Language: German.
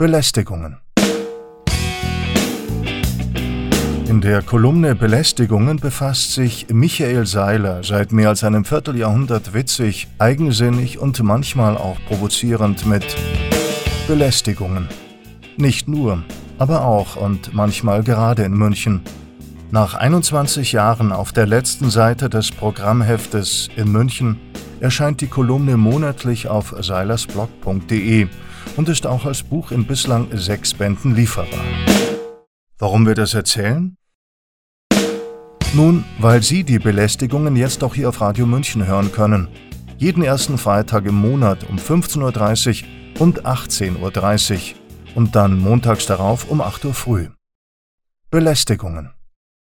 Belästigungen. In der Kolumne Belästigungen befasst sich Michael Seiler seit mehr als einem Vierteljahrhundert witzig, eigensinnig und manchmal auch provozierend mit Belästigungen. Nicht nur, aber auch und manchmal gerade in München. Nach 21 Jahren auf der letzten Seite des Programmheftes in München erscheint die Kolumne monatlich auf seilersblog.de und ist auch als Buch in bislang sechs Bänden lieferbar. Warum wir das erzählen? Nun, weil Sie die Belästigungen jetzt auch hier auf Radio München hören können. Jeden ersten Freitag im Monat um 15.30 Uhr und 18.30 Uhr und dann montags darauf um 8 Uhr früh. Belästigungen.